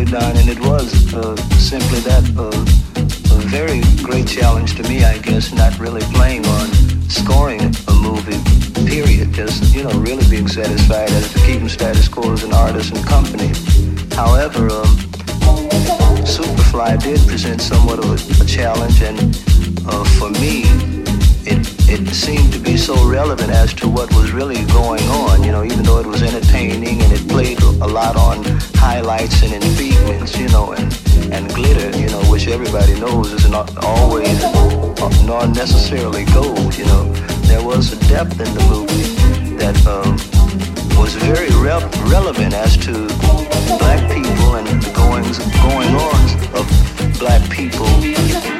And it was uh, simply that uh, a very great challenge to me, I guess, not really playing on scoring a movie, period. Just, you know, really being satisfied as to keeping status quo as an artist and company. However, um, Superfly did present somewhat of a, a challenge, and uh, for me, it seemed to be so relevant as to what was really going on. You know, even though it was entertaining and it played a lot on highlights and intriguements, you know, and and glitter, you know, which everybody knows is not always nor necessarily gold. You know, there was a depth in the movie that um, was very re- relevant as to black people and the goings going ons of black people.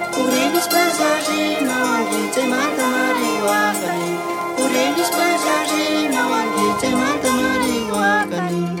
Thank you.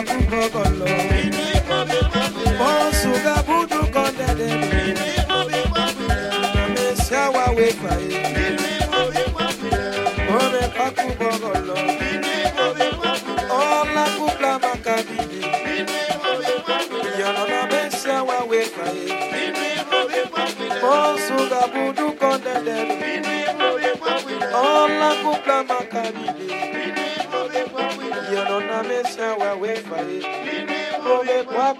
Bobe kwa kukogolo Bonsuga budu kondede Mesia wa we fae Bobe kwa kukogolo Ola kupla makabide Yanona mesia wa Bobe kwa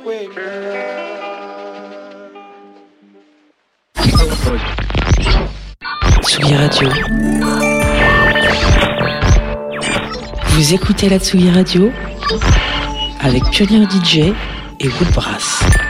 Tsugi Radio. Vous écoutez la Tsugi Radio avec Pionnier DJ et Woodbrass.